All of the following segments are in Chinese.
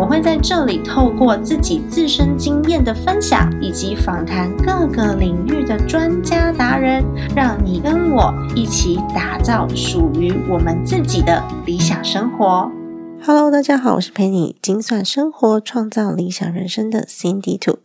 我会在这里透过自己自身经验的分享，以及访谈各个领域的专家达人，让你跟我一起打造属于我们自己的理想生活。Hello，大家好，我是陪你精算生活、创造理想人生的 Cindy Two。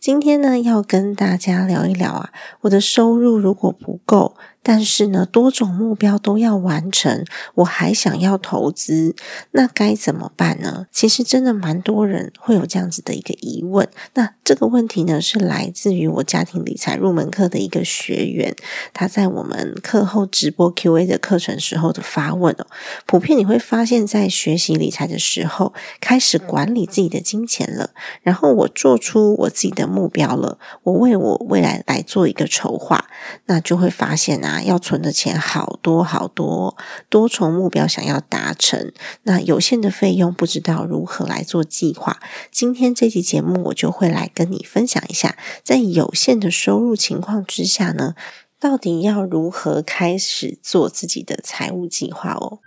今天呢，要跟大家聊一聊啊，我的收入如果不够。但是呢，多种目标都要完成，我还想要投资，那该怎么办呢？其实真的蛮多人会有这样子的一个疑问。那这个问题呢，是来自于我家庭理财入门课的一个学员，他在我们课后直播 Q&A 的课程时候的发问哦。普遍你会发现在学习理财的时候，开始管理自己的金钱了，然后我做出我自己的目标了，我为我未来来做一个筹划，那就会发现啊。要存的钱好多好多，多重目标想要达成，那有限的费用不知道如何来做计划。今天这期节目我就会来跟你分享一下，在有限的收入情况之下呢，到底要如何开始做自己的财务计划哦。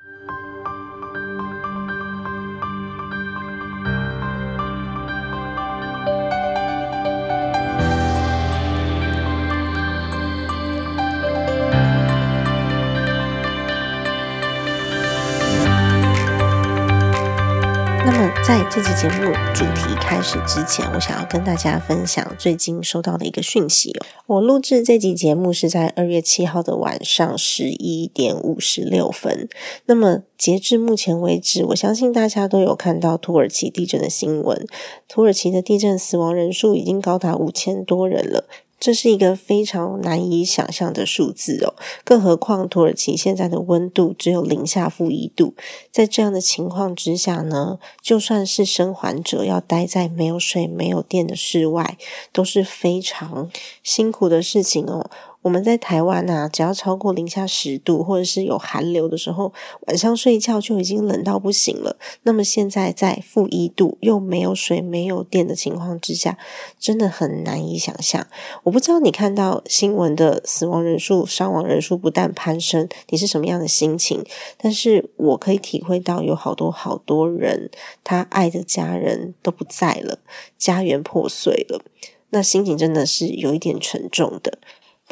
在这期节目主题开始之前，我想要跟大家分享最近收到的一个讯息哦。我录制这集节目是在二月七号的晚上十一点五十六分。那么截至目前为止，我相信大家都有看到土耳其地震的新闻。土耳其的地震死亡人数已经高达五千多人了。这是一个非常难以想象的数字哦，更何况土耳其现在的温度只有零下负一度，在这样的情况之下呢，就算是生还者要待在没有水、没有电的室外，都是非常辛苦的事情哦。我们在台湾呐，只要超过零下十度，或者是有寒流的时候，晚上睡觉就已经冷到不行了。那么现在在负一度，又没有水、没有电的情况之下，真的很难以想象。我不知道你看到新闻的死亡人数、伤亡人数不断攀升，你是什么样的心情？但是我可以体会到，有好多好多人，他爱的家人都不在了，家园破碎了，那心情真的是有一点沉重的。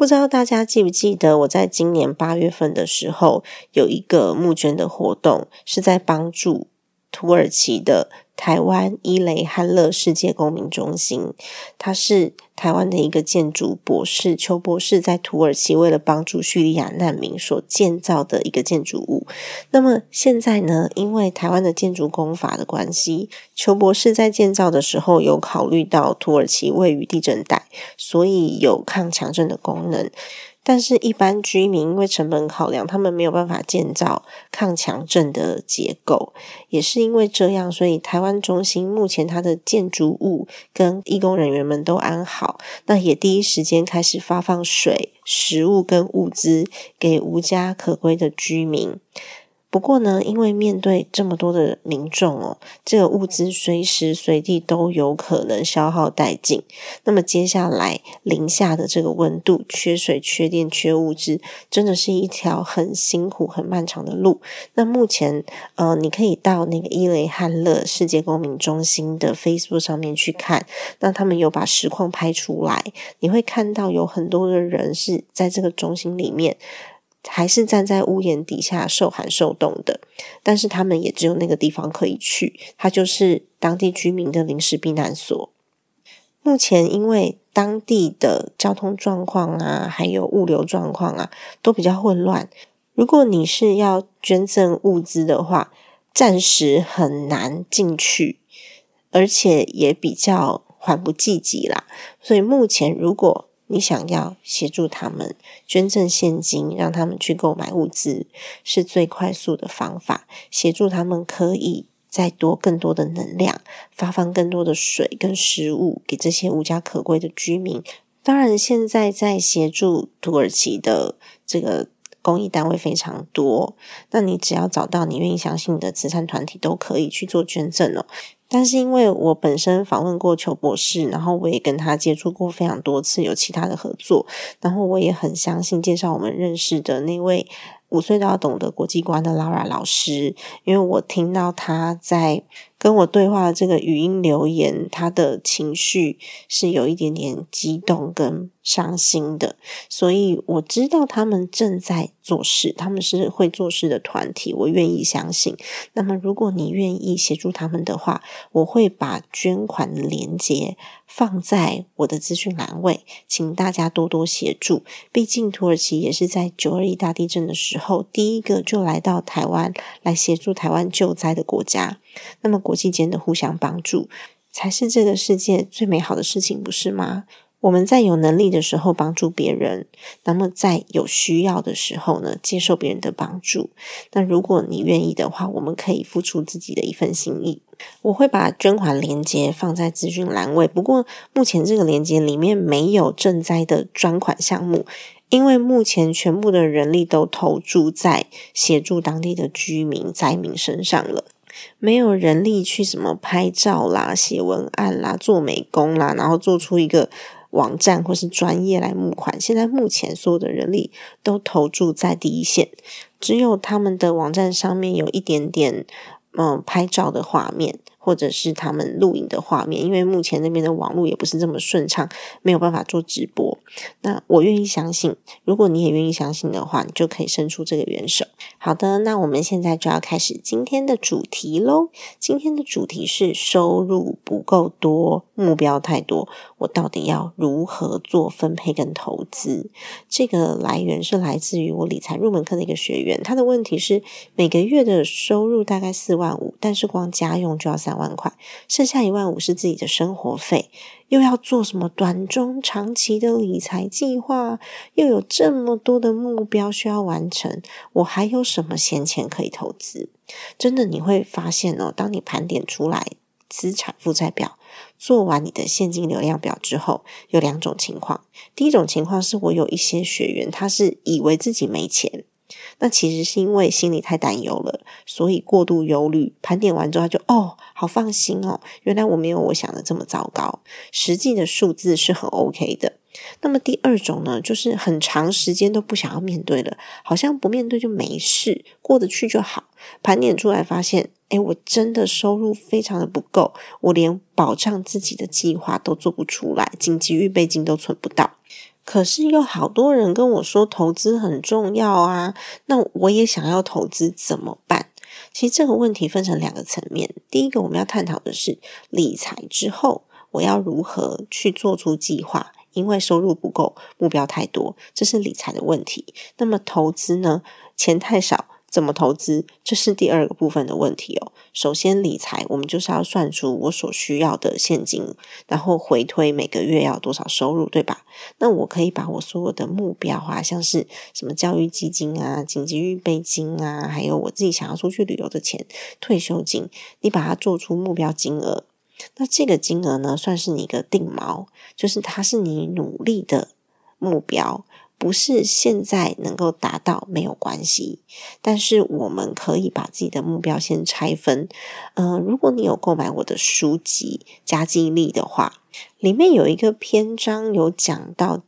不知道大家记不记得，我在今年八月份的时候有一个募捐的活动，是在帮助土耳其的。台湾伊雷汉勒世界公民中心，它是台湾的一个建筑博士邱博士在土耳其为了帮助叙利亚难民所建造的一个建筑物。那么现在呢，因为台湾的建筑工法的关系，邱博士在建造的时候有考虑到土耳其位于地震带，所以有抗强震的功能。但是，一般居民因为成本考量，他们没有办法建造抗强震的结构。也是因为这样，所以台湾中心目前它的建筑物跟义工人员们都安好，那也第一时间开始发放水、食物跟物资给无家可归的居民。不过呢，因为面对这么多的民众哦，这个物资随时随地都有可能消耗殆尽。那么接下来零下的这个温度，缺水、缺电、缺物资，真的是一条很辛苦、很漫长的路。那目前呃，你可以到那个伊雷汉勒世界公民中心的 Facebook 上面去看，那他们有把实况拍出来，你会看到有很多的人是在这个中心里面。还是站在屋檐底下受寒受冻的，但是他们也只有那个地方可以去，它就是当地居民的临时避难所。目前因为当地的交通状况啊，还有物流状况啊，都比较混乱。如果你是要捐赠物资的话，暂时很难进去，而且也比较缓不济急啦。所以目前如果你想要协助他们捐赠现金，让他们去购买物资，是最快速的方法。协助他们可以再多更多的能量，发放更多的水跟食物给这些无家可归的居民。当然，现在在协助土耳其的这个公益单位非常多。那你只要找到你愿意相信的慈善团体，都可以去做捐赠哦。但是因为我本身访问过邱博士，然后我也跟他接触过非常多次，有其他的合作，然后我也很相信介绍我们认识的那位五岁都要懂得国际观的 Laura 老师，因为我听到他在。跟我对话的这个语音留言，他的情绪是有一点点激动跟伤心的，所以我知道他们正在做事，他们是会做事的团体，我愿意相信。那么，如果你愿意协助他们的话，我会把捐款的链接放在我的资讯栏位，请大家多多协助。毕竟，土耳其也是在九二一大地震的时候，第一个就来到台湾来协助台湾救灾的国家。那么，国际间的互相帮助，才是这个世界最美好的事情，不是吗？我们在有能力的时候帮助别人，那么在有需要的时候呢，接受别人的帮助。那如果你愿意的话，我们可以付出自己的一份心意。我会把捐款链接放在资讯栏位，不过目前这个链接里面没有赈灾的专款项目，因为目前全部的人力都投注在协助当地的居民灾民身上了。没有人力去什么拍照啦、写文案啦、做美工啦，然后做出一个网站或是专业来募款。现在目前所有的人力都投注在第一线，只有他们的网站上面有一点点嗯拍照的画面。或者是他们录影的画面，因为目前那边的网络也不是这么顺畅，没有办法做直播。那我愿意相信，如果你也愿意相信的话，你就可以伸出这个援手。好的，那我们现在就要开始今天的主题喽。今天的主题是收入不够多，目标太多，我到底要如何做分配跟投资？这个来源是来自于我理财入门课的一个学员，他的问题是每个月的收入大概四万五，但是光家用就要三。万块，剩下一万五是自己的生活费，又要做什么短中长期的理财计划，又有这么多的目标需要完成，我还有什么闲钱可以投资？真的，你会发现哦，当你盘点出来资产负债表，做完你的现金流量表之后，有两种情况。第一种情况是我有一些学员，他是以为自己没钱。那其实是因为心里太担忧了，所以过度忧虑。盘点完之后，他就哦，好放心哦，原来我没有我想的这么糟糕。实际的数字是很 OK 的。那么第二种呢，就是很长时间都不想要面对了，好像不面对就没事，过得去就好。盘点出来发现，哎，我真的收入非常的不够，我连保障自己的计划都做不出来，紧急预备金都存不到。可是有好多人跟我说投资很重要啊，那我也想要投资怎么办？其实这个问题分成两个层面，第一个我们要探讨的是理财之后我要如何去做出计划，因为收入不够，目标太多，这是理财的问题。那么投资呢？钱太少。怎么投资？这是第二个部分的问题哦。首先，理财我们就是要算出我所需要的现金，然后回推每个月要多少收入，对吧？那我可以把我所有的目标啊，像是什么教育基金啊、紧急预备金啊，还有我自己想要出去旅游的钱、退休金，你把它做出目标金额。那这个金额呢，算是你一个定锚，就是它是你努力的目标。不是现在能够达到没有关系，但是我们可以把自己的目标先拆分。嗯，如果你有购买我的书籍《加记忆力》的话，里面有一个篇章有讲到，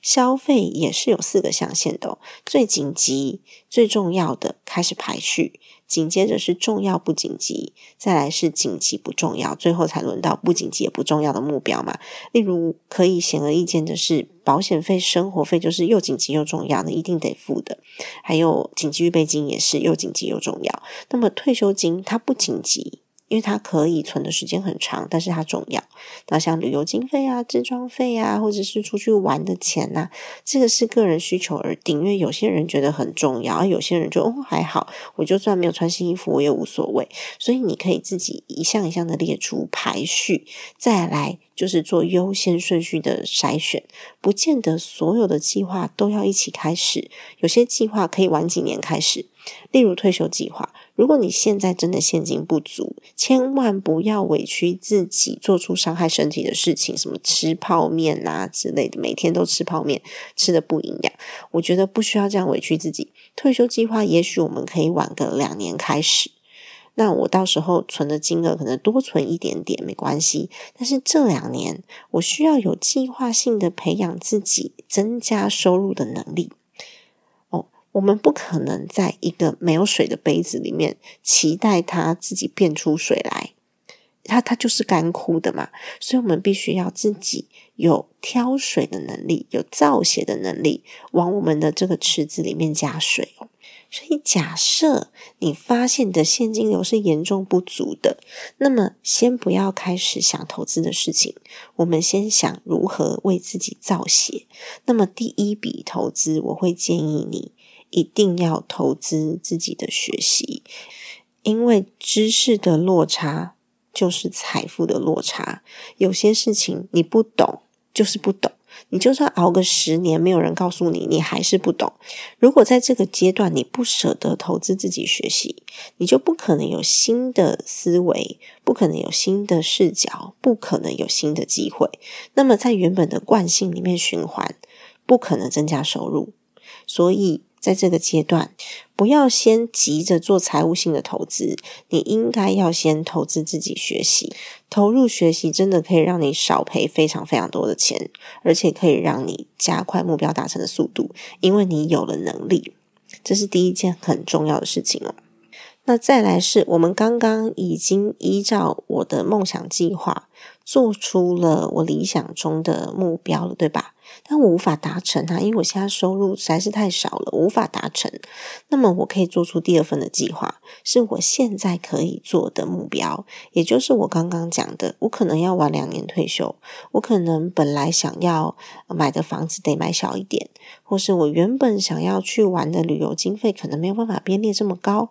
消费也是有四个象限的，最紧急、最重要的开始排序。紧接着是重要不紧急，再来是紧急不重要，最后才轮到不紧急也不重要的目标嘛。例如可以显而易见的是，保险费、生活费就是又紧急又重要的，一定得付的。还有紧急预备金也是又紧急又重要。那么退休金它不紧急。因为它可以存的时间很长，但是它重要。那像旅游经费啊、置装费啊，或者是出去玩的钱呐，这个是个人需求而定。因为有些人觉得很重要，而有些人就哦还好，我就算没有穿新衣服我也无所谓。所以你可以自己一项一项的列出排序，再来就是做优先顺序的筛选。不见得所有的计划都要一起开始，有些计划可以晚几年开始。例如退休计划，如果你现在真的现金不足，千万不要委屈自己做出伤害身体的事情，什么吃泡面啊之类的，每天都吃泡面，吃的不营养。我觉得不需要这样委屈自己。退休计划也许我们可以晚个两年开始。那我到时候存的金额可能多存一点点没关系，但是这两年我需要有计划性的培养自己增加收入的能力。我们不可能在一个没有水的杯子里面期待它自己变出水来。它它就是干枯的嘛，所以我们必须要自己有挑水的能力，有造血的能力，往我们的这个池子里面加水哦。所以假设你发现的现金流是严重不足的，那么先不要开始想投资的事情，我们先想如何为自己造血。那么第一笔投资，我会建议你一定要投资自己的学习，因为知识的落差。就是财富的落差，有些事情你不懂，就是不懂。你就算熬个十年，没有人告诉你，你还是不懂。如果在这个阶段你不舍得投资自己学习，你就不可能有新的思维，不可能有新的视角，不可能有新的机会。那么在原本的惯性里面循环，不可能增加收入。所以。在这个阶段，不要先急着做财务性的投资，你应该要先投资自己学习，投入学习真的可以让你少赔非常非常多的钱，而且可以让你加快目标达成的速度，因为你有了能力，这是第一件很重要的事情哦。那再来是我们刚刚已经依照我的梦想计划做出了我理想中的目标了，对吧？但我无法达成啊，因为我现在收入实在是太少了，无法达成。那么我可以做出第二份的计划，是我现在可以做的目标，也就是我刚刚讲的，我可能要晚两年退休，我可能本来想要买的房子得买小一点，或是我原本想要去玩的旅游经费可能没有办法编列这么高，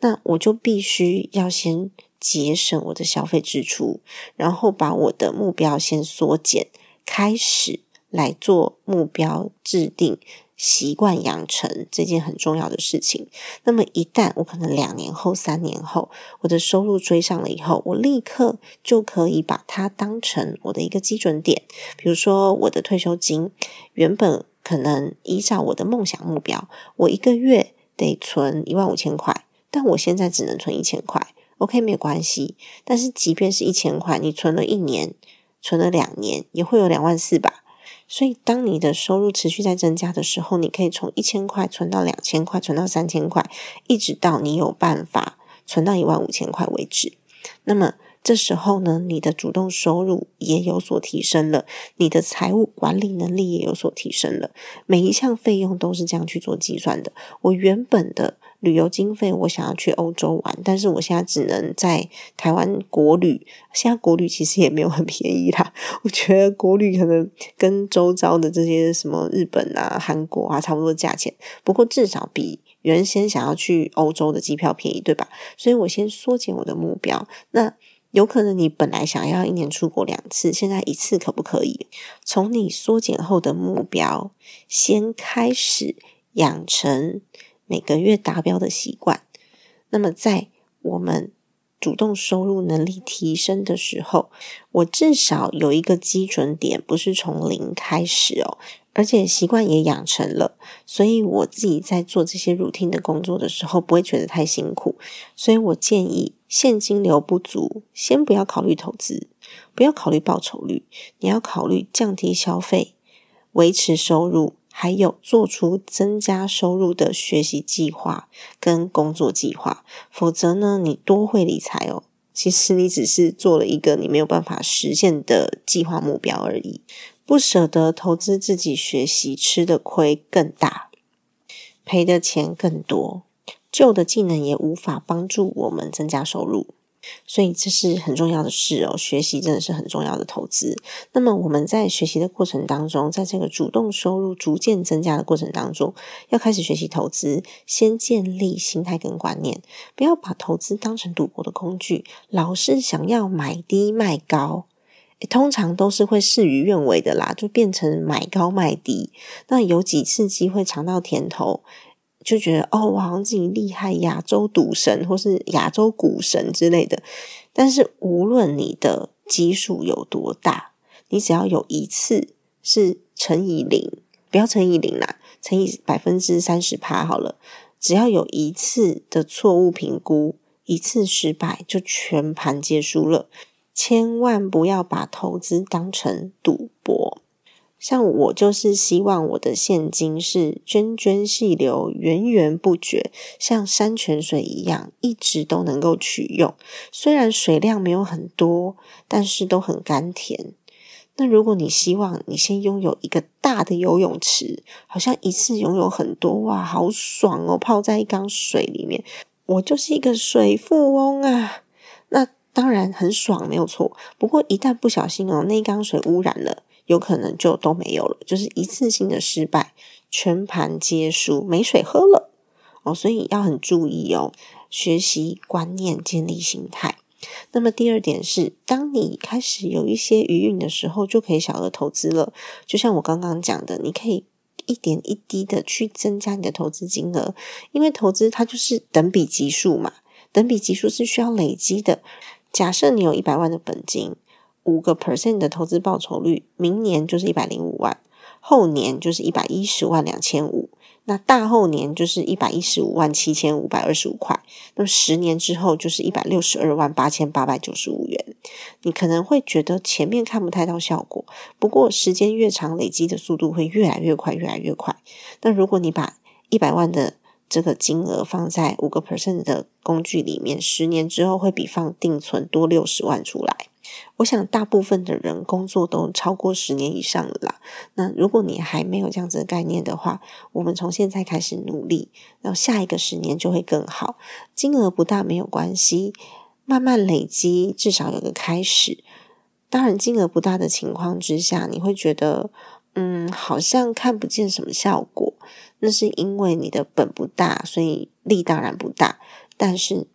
那我就必须要先节省我的消费支出，然后把我的目标先缩减，开始。来做目标制定、习惯养成这件很重要的事情。那么，一旦我可能两年后、三年后，我的收入追上了以后，我立刻就可以把它当成我的一个基准点。比如说，我的退休金原本可能依照我的梦想目标，我一个月得存一万五千块，但我现在只能存一千块。OK，没有关系。但是，即便是一千块，你存了一年、存了两年，也会有两万四吧。所以，当你的收入持续在增加的时候，你可以从一千块存到两千块，存到三千块，一直到你有办法存到一万五千块为止。那么，这时候呢，你的主动收入也有所提升了，你的财务管理能力也有所提升了。每一项费用都是这样去做计算的。我原本的。旅游经费，我想要去欧洲玩，但是我现在只能在台湾国旅。现在国旅其实也没有很便宜啦，我觉得国旅可能跟周遭的这些什么日本啊、韩国啊差不多价钱，不过至少比原先想要去欧洲的机票便宜，对吧？所以我先缩减我的目标。那有可能你本来想要一年出国两次，现在一次可不可以？从你缩减后的目标先开始养成。每个月达标的习惯，那么在我们主动收入能力提升的时候，我至少有一个基准点，不是从零开始哦，而且习惯也养成了，所以我自己在做这些 routine 的工作的时候，不会觉得太辛苦。所以我建议现金流不足，先不要考虑投资，不要考虑报酬率，你要考虑降低消费，维持收入。还有做出增加收入的学习计划跟工作计划，否则呢，你多会理财哦，其实你只是做了一个你没有办法实现的计划目标而已。不舍得投资自己学习，吃的亏更大，赔的钱更多，旧的技能也无法帮助我们增加收入。所以这是很重要的事哦，学习真的是很重要的投资。那么我们在学习的过程当中，在这个主动收入逐渐增加的过程当中，要开始学习投资，先建立心态跟观念，不要把投资当成赌博的工具，老是想要买低卖高，通常都是会事与愿违的啦，就变成买高卖低。那有几次机会尝到甜头。就觉得哦，我好像自己厉害，亚洲赌神或是亚洲股神之类的。但是无论你的基数有多大，你只要有一次是乘以零，不要乘以零啦，乘以百分之三十趴好了。只要有一次的错误评估，一次失败，就全盘皆输了。千万不要把投资当成赌博。像我就是希望我的现金是涓涓细流、源源不绝，像山泉水一样，一直都能够取用。虽然水量没有很多，但是都很甘甜。那如果你希望你先拥有一个大的游泳池，好像一次拥有很多哇，好爽哦！泡在一缸水里面，我就是一个水富翁啊！当然很爽，没有错。不过一旦不小心哦，那缸水污染了，有可能就都没有了，就是一次性的失败，全盘皆输，没水喝了哦。所以要很注意哦，学习观念，建立心态。那么第二点是，当你开始有一些余韵的时候，就可以小额投资了。就像我刚刚讲的，你可以一点一滴的去增加你的投资金额，因为投资它就是等比级数嘛，等比级数是需要累积的。假设你有一百万的本金，五个 percent 的投资报酬率，明年就是一百零五万，后年就是一百一十万两千五。那大后年就是一百一十五万七千五百二十五块，那么十年之后就是一百六十二万八千八百九十五元。你可能会觉得前面看不太到效果，不过时间越长，累积的速度会越来越快，越来越快。那如果你把一百万的这个金额放在五个 percent 的工具里面，十年之后会比放定存多六十万出来。我想大部分的人工作都超过十年以上了啦。那如果你还没有这样子的概念的话，我们从现在开始努力，然后下一个十年就会更好。金额不大没有关系，慢慢累积，至少有个开始。当然，金额不大的情况之下，你会觉得，嗯，好像看不见什么效果。那是因为你的本不大，所以利当然不大。但是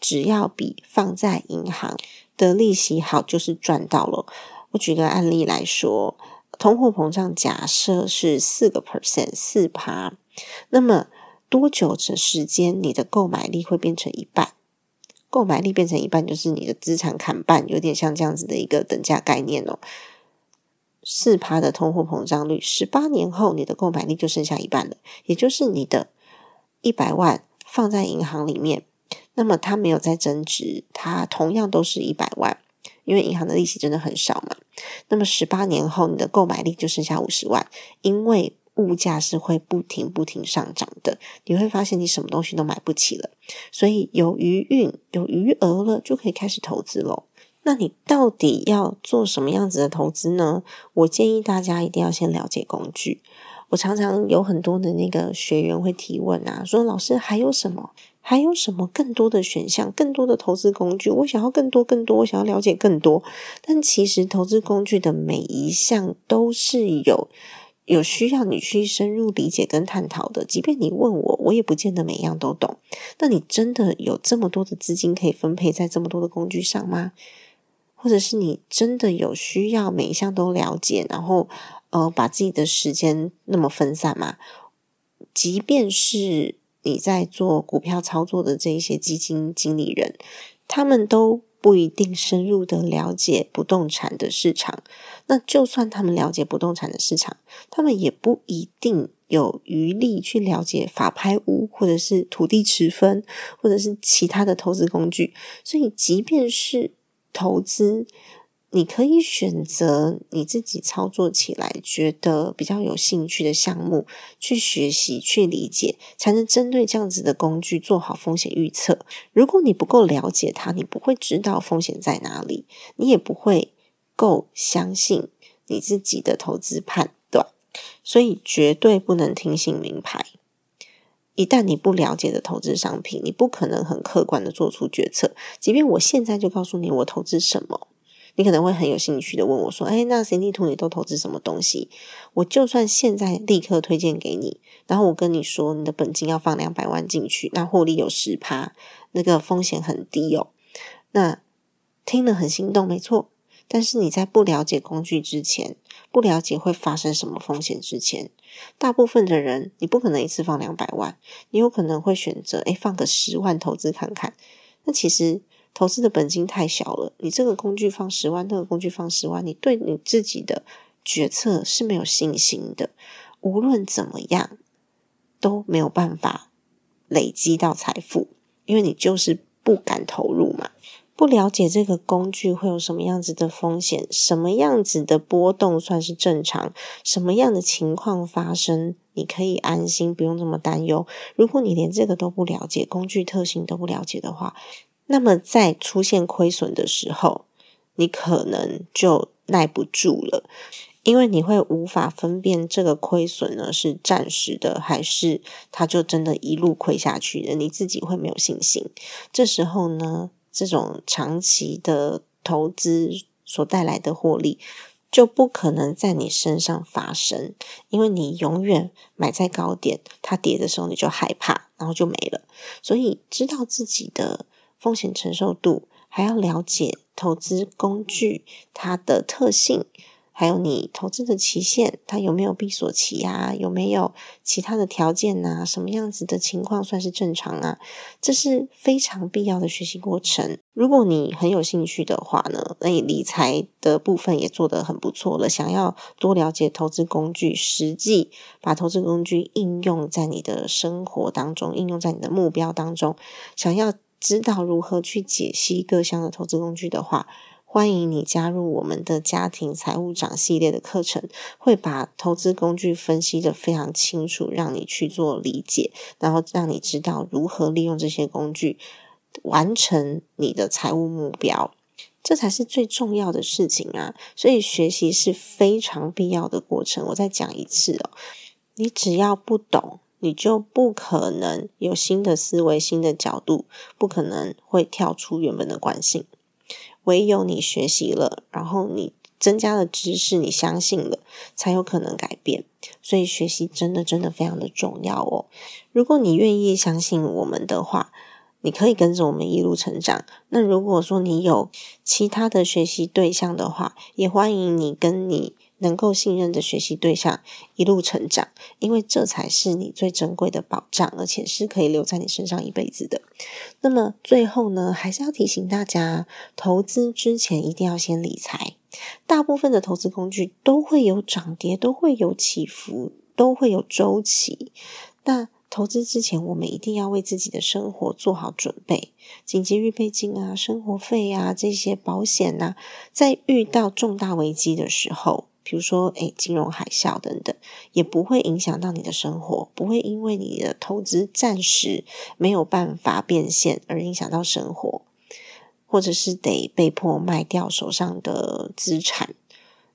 只要比放在银行。的利息好就是赚到了。我举个案例来说，通货膨胀假设是四个 percent 四趴，那么多久的时间你的购买力会变成一半？购买力变成一半就是你的资产砍半，有点像这样子的一个等价概念哦。四趴的通货膨胀率，十八年后你的购买力就剩下一半了，也就是你的一百万放在银行里面。那么它没有在增值，它同样都是一百万，因为银行的利息真的很少嘛。那么十八年后，你的购买力就剩下五十万，因为物价是会不停不停上涨的，你会发现你什么东西都买不起了。所以有余韵、有余额了，就可以开始投资喽。那你到底要做什么样子的投资呢？我建议大家一定要先了解工具。我常常有很多的那个学员会提问啊，说老师还有什么？还有什么更多的选项、更多的投资工具？我想要更多、更多，我想要了解更多。但其实投资工具的每一项都是有有需要你去深入理解跟探讨的。即便你问我，我也不见得每样都懂。那你真的有这么多的资金可以分配在这么多的工具上吗？或者是你真的有需要每一项都了解，然后呃把自己的时间那么分散吗？即便是。你在做股票操作的这一些基金经理人，他们都不一定深入的了解不动产的市场。那就算他们了解不动产的市场，他们也不一定有余力去了解法拍屋，或者是土地持分，或者是其他的投资工具。所以，即便是投资。你可以选择你自己操作起来觉得比较有兴趣的项目去学习、去理解，才能针对这样子的工具做好风险预测。如果你不够了解它，你不会知道风险在哪里，你也不会够相信你自己的投资判断。所以绝对不能听信名牌。一旦你不了解的投资商品，你不可能很客观的做出决策。即便我现在就告诉你我投资什么。你可能会很有兴趣的问我说：“哎，那 C D 图你都投资什么东西？我就算现在立刻推荐给你，然后我跟你说你的本金要放两百万进去，那获利有十趴，那个风险很低哦。那听了很心动，没错。但是你在不了解工具之前，不了解会发生什么风险之前，大部分的人你不可能一次放两百万，你有可能会选择哎放个十万投资看看。那其实。投资的本金太小了，你这个工具放十万，那个工具放十万，你对你自己的决策是没有信心的。无论怎么样，都没有办法累积到财富，因为你就是不敢投入嘛。不了解这个工具会有什么样子的风险，什么样子的波动算是正常，什么样的情况发生，你可以安心，不用这么担忧。如果你连这个都不了解，工具特性都不了解的话，那么在出现亏损的时候，你可能就耐不住了，因为你会无法分辨这个亏损呢是暂时的，还是它就真的一路亏下去的，你自己会没有信心。这时候呢？这种长期的投资所带来的获利，就不可能在你身上发生，因为你永远买在高点，它跌的时候你就害怕，然后就没了。所以，知道自己的风险承受度，还要了解投资工具它的特性。还有你投资的期限，它有没有闭锁期啊？有没有其他的条件呐？什么样子的情况算是正常啊？这是非常必要的学习过程。如果你很有兴趣的话呢，那你理财的部分也做得很不错了。想要多了解投资工具，实际把投资工具应用在你的生活当中，应用在你的目标当中，想要知道如何去解析各项的投资工具的话。欢迎你加入我们的家庭财务长系列的课程，会把投资工具分析的非常清楚，让你去做理解，然后让你知道如何利用这些工具完成你的财务目标，这才是最重要的事情啊！所以学习是非常必要的过程。我再讲一次哦，你只要不懂，你就不可能有新的思维、新的角度，不可能会跳出原本的惯性。唯有你学习了，然后你增加了知识，你相信了，才有可能改变。所以学习真的真的非常的重要哦。如果你愿意相信我们的话，你可以跟着我们一路成长。那如果说你有其他的学习对象的话，也欢迎你跟你。能够信任的学习对象一路成长，因为这才是你最珍贵的保障，而且是可以留在你身上一辈子的。那么最后呢，还是要提醒大家，投资之前一定要先理财。大部分的投资工具都会有涨跌，都会有起伏，都会有周期。那投资之前，我们一定要为自己的生活做好准备，紧急预备金啊、生活费啊这些保险呐，在遇到重大危机的时候。比如说，诶，金融海啸等等，也不会影响到你的生活，不会因为你的投资暂时没有办法变现而影响到生活，或者是得被迫卖掉手上的资产，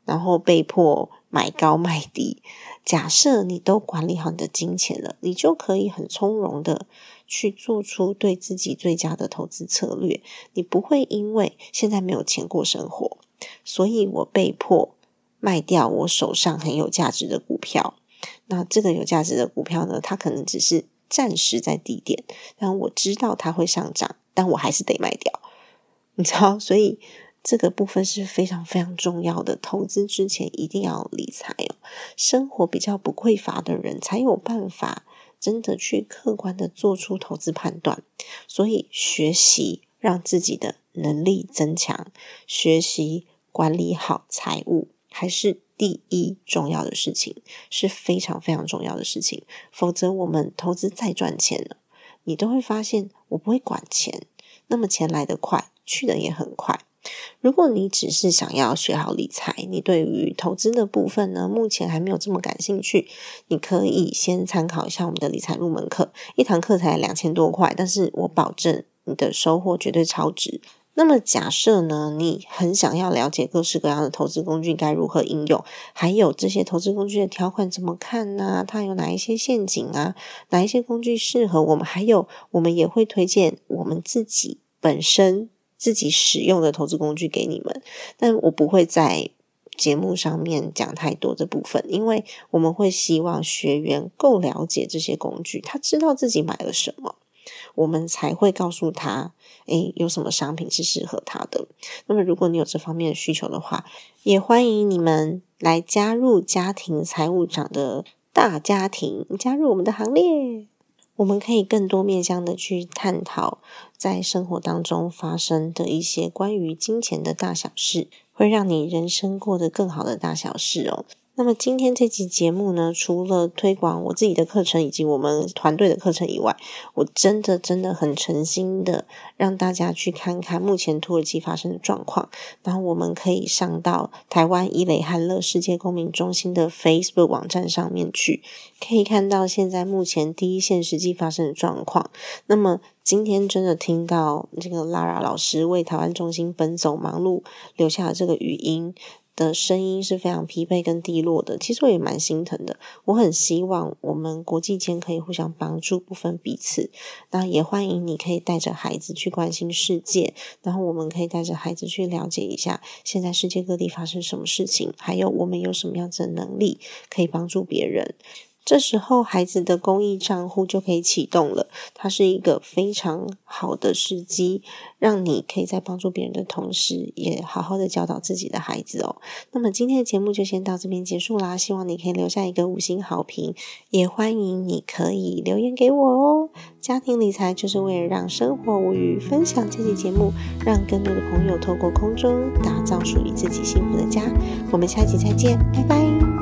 然后被迫买高卖低。假设你都管理好你的金钱了，你就可以很从容的去做出对自己最佳的投资策略。你不会因为现在没有钱过生活，所以我被迫。卖掉我手上很有价值的股票，那这个有价值的股票呢？它可能只是暂时在低点，但我知道它会上涨，但我还是得卖掉，你知道？所以这个部分是非常非常重要的。投资之前一定要理财哦。生活比较不匮乏的人，才有办法真的去客观的做出投资判断。所以学习让自己的能力增强，学习管理好财务。还是第一重要的事情，是非常非常重要的事情。否则，我们投资再赚钱了，你都会发现我不会管钱，那么钱来得快，去的也很快。如果你只是想要学好理财，你对于投资的部分呢，目前还没有这么感兴趣，你可以先参考一下我们的理财入门课，一堂课才两千多块，但是我保证你的收获绝对超值。那么假设呢，你很想要了解各式各样的投资工具该如何应用，还有这些投资工具的条款怎么看呢？它有哪一些陷阱啊？哪一些工具适合我们？还有我们也会推荐我们自己本身自己使用的投资工具给你们，但我不会在节目上面讲太多这部分，因为我们会希望学员够了解这些工具，他知道自己买了什么。我们才会告诉他，诶，有什么商品是适合他的。那么，如果你有这方面的需求的话，也欢迎你们来加入家庭财务长的大家庭，加入我们的行列。我们可以更多面向的去探讨在生活当中发生的一些关于金钱的大小事，会让你人生过得更好的大小事哦。那么今天这期节目呢，除了推广我自己的课程以及我们团队的课程以外，我真的真的很诚心的让大家去看看目前土耳其发生的状况，然后我们可以上到台湾伊雷汉乐世界公民中心的 Facebook 网站上面去，可以看到现在目前第一线实际发生的状况。那么今天真的听到这个 Lara 老师为台湾中心奔走忙碌留下的这个语音。的声音是非常疲惫跟低落的，其实我也蛮心疼的。我很希望我们国际间可以互相帮助，不分彼此。那也欢迎你可以带着孩子去关心世界，然后我们可以带着孩子去了解一下现在世界各地发生什么事情，还有我们有什么样子的能力可以帮助别人。这时候，孩子的公益账户就可以启动了。它是一个非常好的时机，让你可以在帮助别人的同时，也好好的教导自己的孩子哦。那么今天的节目就先到这边结束啦。希望你可以留下一个五星好评，也欢迎你可以留言给我哦。家庭理财就是为了让生活无虞，分享这期节目，让更多的朋友透过空中打造属于自己幸福的家。我们下期再见，拜拜。